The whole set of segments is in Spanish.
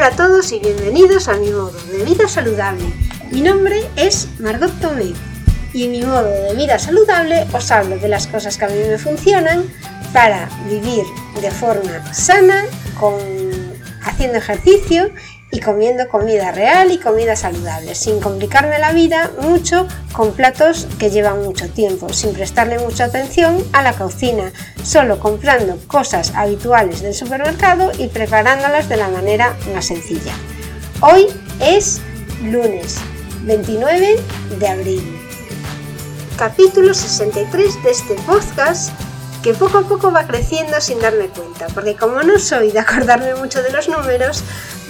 Hola a todos y bienvenidos a mi modo de vida saludable. Mi nombre es Margot Tomé y en mi modo de vida saludable os hablo de las cosas que a mí me funcionan para vivir de forma sana, con, haciendo ejercicio y comiendo comida real y comida saludable, sin complicarme la vida mucho con platos que llevan mucho tiempo, sin prestarle mucha atención a la cocina, solo comprando cosas habituales del supermercado y preparándolas de la manera más sencilla. Hoy es lunes 29 de abril. Capítulo 63 de este podcast que poco a poco va creciendo sin darme cuenta, porque como no soy de acordarme mucho de los números,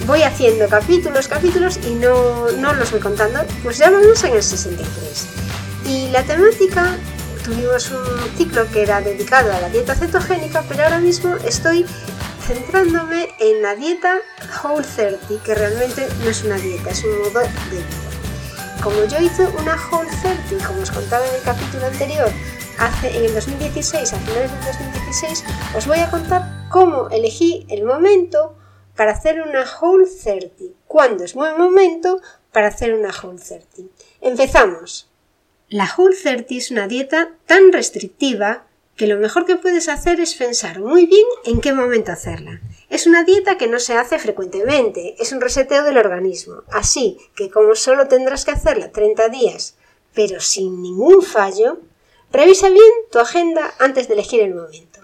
voy haciendo capítulos, capítulos y no, no los voy contando, pues ya vamos en el 63. Y la temática, tuvimos un ciclo que era dedicado a la dieta cetogénica, pero ahora mismo estoy centrándome en la dieta Whole 30, que realmente no es una dieta, es un modo de vida. Como yo hice una Whole 30, como os contaba en el capítulo anterior, hace en el 2016, a finales del 2016, os voy a contar cómo elegí el momento para hacer una Whole 30. ¿Cuándo es buen momento para hacer una Whole 30? Empezamos. La Whole 30 es una dieta tan restrictiva que lo mejor que puedes hacer es pensar muy bien en qué momento hacerla. Es una dieta que no se hace frecuentemente, es un reseteo del organismo, así que como solo tendrás que hacerla 30 días, pero sin ningún fallo, revisa bien tu agenda antes de elegir el momento.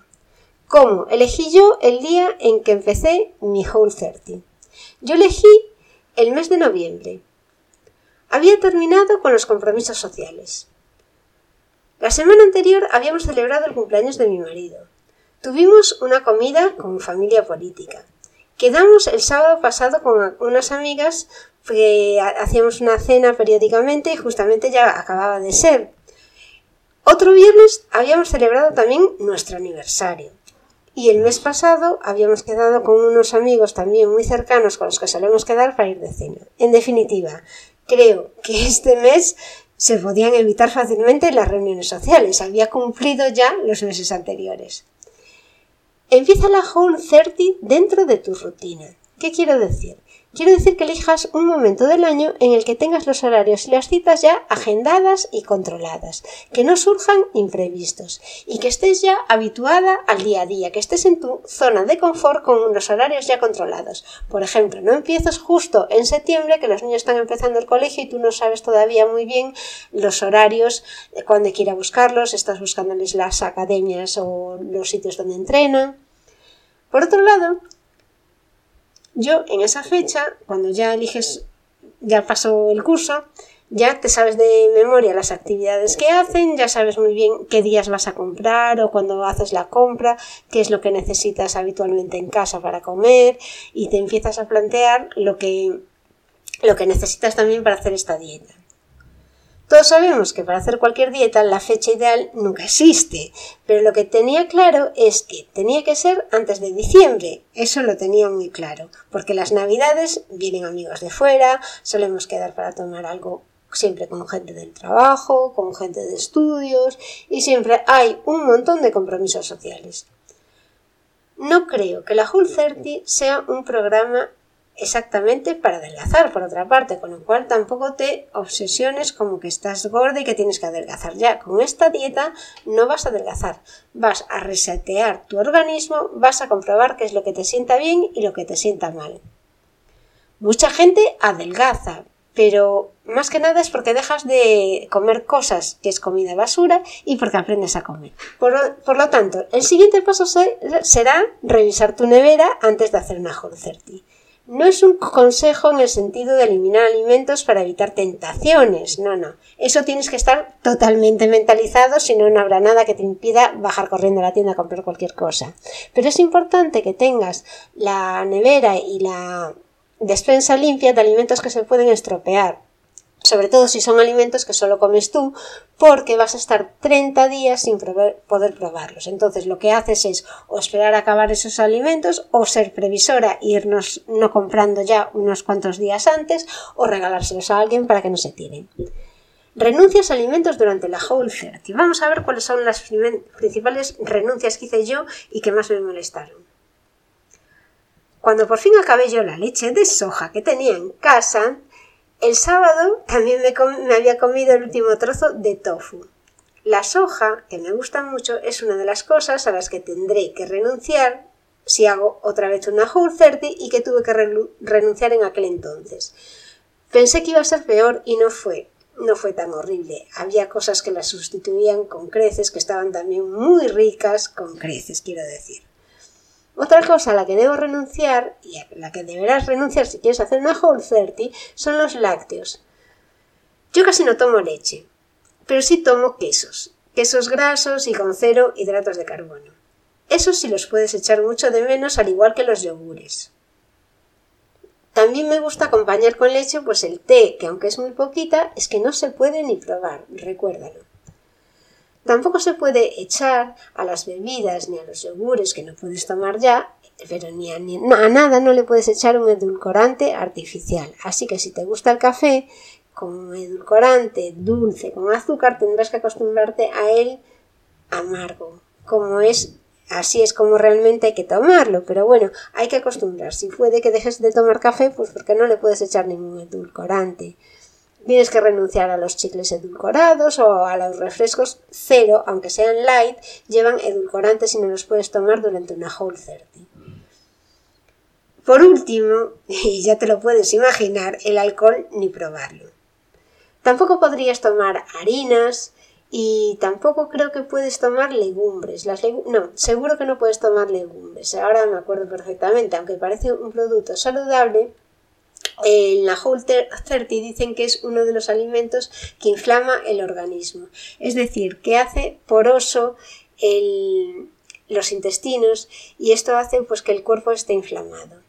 ¿Cómo? Elegí yo el día en que empecé mi Whole 30. Yo elegí el mes de noviembre. Había terminado con los compromisos sociales. La semana anterior habíamos celebrado el cumpleaños de mi marido. Tuvimos una comida con familia política. Quedamos el sábado pasado con unas amigas que hacíamos una cena periódicamente y justamente ya acababa de ser. Otro viernes habíamos celebrado también nuestro aniversario. Y el mes pasado habíamos quedado con unos amigos también muy cercanos con los que solemos quedar para ir de cena. En definitiva, creo que este mes se podían evitar fácilmente las reuniones sociales. Había cumplido ya los meses anteriores. Empieza la Whole 30 dentro de tu rutina. ¿Qué quiero decir? Quiero decir que elijas un momento del año en el que tengas los horarios y las citas ya agendadas y controladas, que no surjan imprevistos y que estés ya habituada al día a día, que estés en tu zona de confort con los horarios ya controlados. Por ejemplo, no empieces justo en septiembre que los niños están empezando el colegio y tú no sabes todavía muy bien los horarios, cuando quiera buscarlos, estás buscándoles las academias o los sitios donde entrenan. Por otro lado, yo en esa fecha, cuando ya eliges, ya pasó el curso, ya te sabes de memoria las actividades que hacen, ya sabes muy bien qué días vas a comprar o cuando haces la compra, qué es lo que necesitas habitualmente en casa para comer y te empiezas a plantear lo que, lo que necesitas también para hacer esta dieta. Todos sabemos que para hacer cualquier dieta la fecha ideal nunca existe, pero lo que tenía claro es que tenía que ser antes de diciembre. Eso lo tenía muy claro, porque las navidades vienen amigos de fuera, solemos quedar para tomar algo siempre con gente del trabajo, con gente de estudios y siempre hay un montón de compromisos sociales. No creo que la Whole 30 sea un programa exactamente para adelgazar, por otra parte, con lo cual tampoco te obsesiones como que estás gorda y que tienes que adelgazar. Ya, con esta dieta no vas a adelgazar, vas a resetear tu organismo, vas a comprobar qué es lo que te sienta bien y lo que te sienta mal. Mucha gente adelgaza, pero más que nada es porque dejas de comer cosas que es comida basura y porque aprendes a comer. Por, lo tanto, el siguiente paso será revisar tu nevera antes de hacer una Whole no es un consejo en el sentido de eliminar alimentos para evitar tentaciones, no, no. Eso tienes que estar totalmente mentalizado, si no, no habrá nada que te impida bajar corriendo a la tienda a comprar cualquier cosa. Pero es importante que tengas la nevera y la despensa limpia de alimentos que se pueden estropear sobre todo si son alimentos que solo comes tú, porque vas a estar 30 días sin poder probarlos. Entonces lo que haces es o esperar a acabar esos alimentos o ser previsora irnos no comprando ya unos cuantos días antes o regalárselos a alguien para que no se tiren. Renuncias a alimentos durante la Whole 30. Vamos a ver cuáles son las principales renuncias que hice yo y que más me molestaron. cuando por fin acabé yo la leche de soja que tenía en casa, el sábado también me, había comido el último trozo de tofu. La soja, que me gusta mucho, es una de las cosas a las que tendré que renunciar si hago otra vez una Whole 30 y que tuve que renunciar en aquel entonces. Pensé que iba a ser peor y no fue. No fue tan horrible. Había cosas que la sustituían con creces que estaban también muy ricas con creces, quiero decir. Otra cosa a la que debo renunciar, y a la que deberás renunciar si quieres hacer una Whole 30, son los lácteos. Yo casi no tomo leche, pero sí tomo quesos, quesos grasos y con cero hidratos de carbono. Esos sí los puedes echar mucho de menos, al igual que los yogures. También me gusta acompañar con leche pues el té, que aunque es muy poquita, es que no se puede ni probar, recuérdalo. Tampoco se puede echar a las bebidas ni a los yogures que no puedes tomar ya, pero ni a, nada no le puedes echar un edulcorante artificial. Así que si te gusta el café con edulcorante dulce, con azúcar, tendrás que acostumbrarte a él amargo, como es Así es como realmente hay que tomarlo, pero bueno, hay que acostumbrarse. Si puede que dejes de tomar café, pues porque no le puedes echar ningún edulcorante. Tienes que renunciar a los chicles edulcorados o a los refrescos cero, aunque sean light, llevan edulcorantes y no los puedes tomar durante una whole 30. Por último, y ya te lo puedes imaginar, el alcohol ni probarlo. Tampoco podrías tomar harinas, y tampoco creo que puedes tomar legumbres. Las no, seguro que no puedes tomar legumbres. Ahora me acuerdo perfectamente, aunque parece un producto saludable, en la Whole 30 dicen que es uno de los alimentos que inflama el organismo. Es decir, que hace poroso los intestinos y esto hace pues que el cuerpo esté inflamado.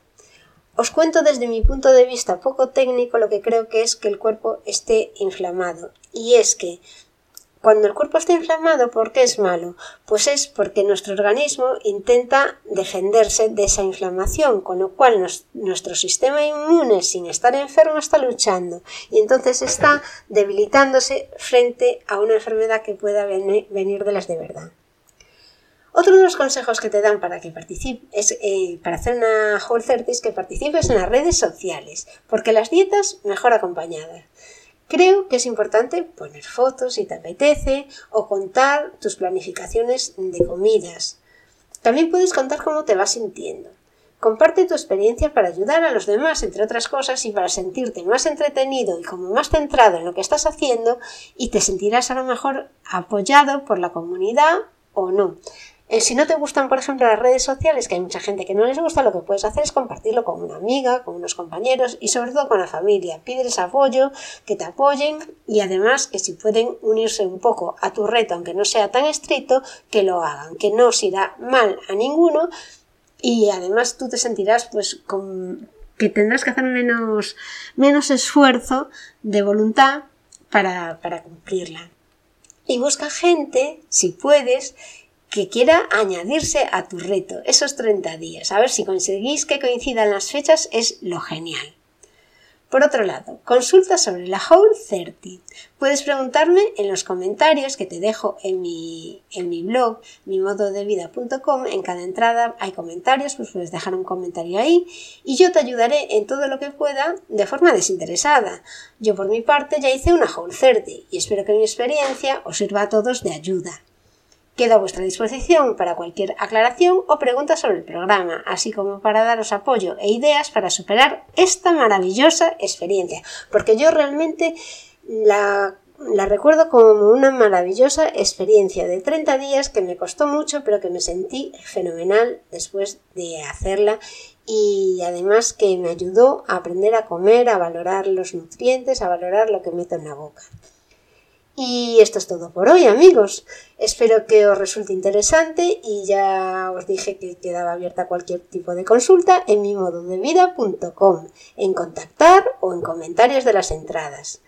Os cuento desde mi punto de vista poco técnico lo que creo que es que el cuerpo esté inflamado. Y es que cuando el cuerpo está inflamado, ¿por qué es malo? Pues es porque nuestro organismo intenta defenderse de esa inflamación, con lo cual nuestro sistema inmune, sin estar enfermo, está luchando y entonces está debilitándose frente a una enfermedad que pueda venir de las de verdad. Otro de los consejos que te dan para que participes, eh, para hacer una Whole 30 es que participes en las redes sociales, porque las dietas mejor acompañadas. Creo que es importante poner fotos si te apetece o contar tus planificaciones de comidas. También puedes contar cómo te vas sintiendo. Comparte tu experiencia para ayudar a los demás, entre otras cosas, y para sentirte más entretenido y como más centrado en lo que estás haciendo y te sentirás a lo mejor apoyado por la comunidad o no. Eh, si no te gustan, por ejemplo, las redes sociales, que hay mucha gente que no les gusta, lo que puedes hacer es compartirlo con una amiga, con unos compañeros y sobre todo con la familia. Pídeles apoyo, que te apoyen y además que si pueden unirse un poco a tu reto, aunque no sea tan estricto, que lo hagan, que no os irá mal a ninguno y además tú te sentirás pues con que tendrás que hacer menos, menos esfuerzo de voluntad para, para cumplirla. Y busca gente, si puedes, que quiera añadirse a tu reto esos 30 días. A ver si conseguís que coincidan las fechas es lo genial. Por otro lado, consulta sobre la Whole 30. Puedes preguntarme en los comentarios que te dejo en mi, en mi blog, mimododevida.com. En cada entrada hay comentarios, pues puedes dejar un comentario ahí y yo te ayudaré en todo lo que pueda de forma desinteresada. Yo por mi parte ya hice una Whole 30 y espero que mi experiencia os sirva a todos de ayuda. Quedo a vuestra disposición para cualquier aclaración o pregunta sobre el programa, así como para daros apoyo e ideas para superar esta maravillosa experiencia, porque yo realmente la, la recuerdo como una maravillosa experiencia de 30 días que me costó mucho, pero que me sentí fenomenal después de hacerla y además que me ayudó a aprender a comer, a valorar los nutrientes, a valorar lo que meto en la boca. Y esto es todo por hoy, amigos. Espero que os resulte interesante y ya os dije que quedaba abierta cualquier tipo de consulta en mi modo de vida.com, en contactar o en comentarios de las entradas.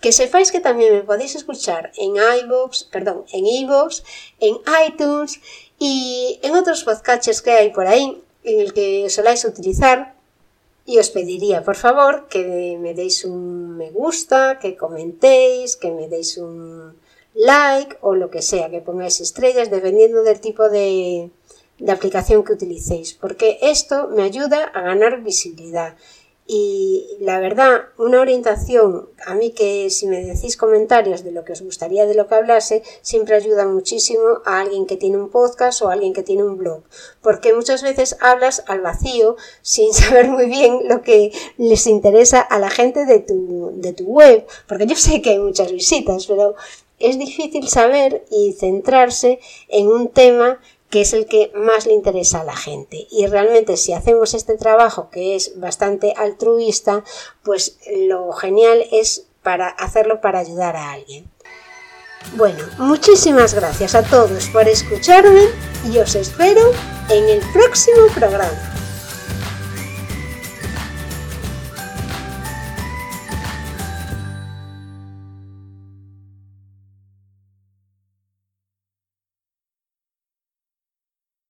Que sepáis que también me podéis escuchar en iVoox, perdón, en iVoox, en iTunes y en otros podcasts que hay por ahí en el que soláis utilizar y os pediría, por favor, que me deis un me gusta, que comentéis, que me deis un like o lo que sea, que pongáis estrellas dependiendo del tipo de, de aplicación que utilicéis, porque esto me ayuda a ganar visibilidad. Y la verdad, una orientación, a mí que si me decís comentarios de lo que os gustaría de lo que hablase, siempre ayuda muchísimo a alguien que tiene un podcast o a alguien que tiene un blog, porque muchas veces hablas al vacío sin saber muy bien lo que les interesa a la gente de tu, de tu web, porque yo sé que hay muchas visitas, pero es difícil saber y centrarse en un tema que es el que más le interesa a la gente. Y realmente si hacemos este trabajo que es bastante altruista, pues lo genial es para hacerlo para ayudar a alguien. Bueno, muchísimas gracias a todos por escucharme y os espero en el próximo programa.